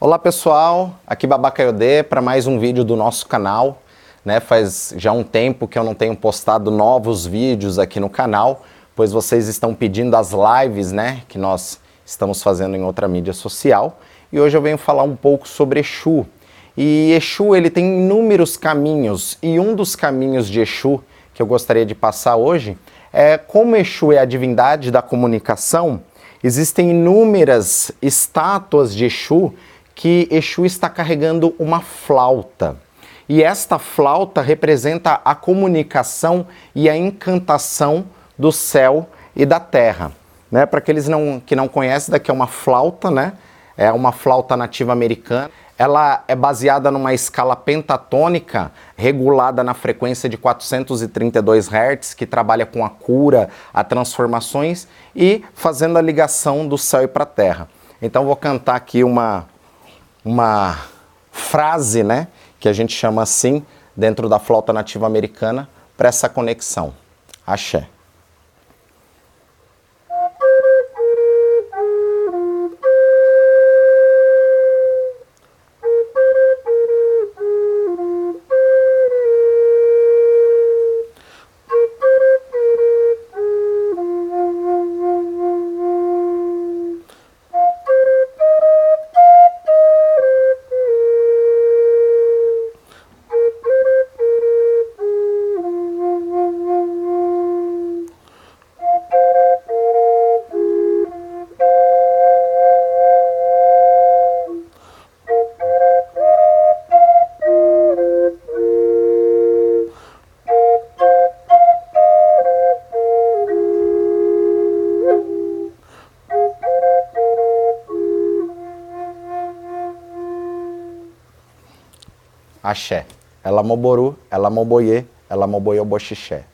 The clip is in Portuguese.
Olá pessoal, aqui Babacaiodê para mais um vídeo do nosso canal. Né? Faz já um tempo que eu não tenho postado novos vídeos aqui no canal, pois vocês estão pedindo as lives né, que nós estamos fazendo em outra mídia social. E hoje eu venho falar um pouco sobre Exu. E Exu ele tem inúmeros caminhos, e um dos caminhos de Exu que eu gostaria de passar hoje é como Exu é a divindade da comunicação, existem inúmeras estátuas de Exu que Exu está carregando uma flauta. E esta flauta representa a comunicação e a encantação do céu e da terra. Né? Para aqueles não, que não conhecem, daqui é uma flauta, né? É uma flauta nativa americana. Ela é baseada numa escala pentatônica regulada na frequência de 432 Hz, que trabalha com a cura, a transformações e fazendo a ligação do céu e para a terra. Então vou cantar aqui uma uma frase, né, que a gente chama assim dentro da flauta nativa americana para essa conexão. Axé. Axé. Ela moboru, ela moboye, ela moboyo boxixé.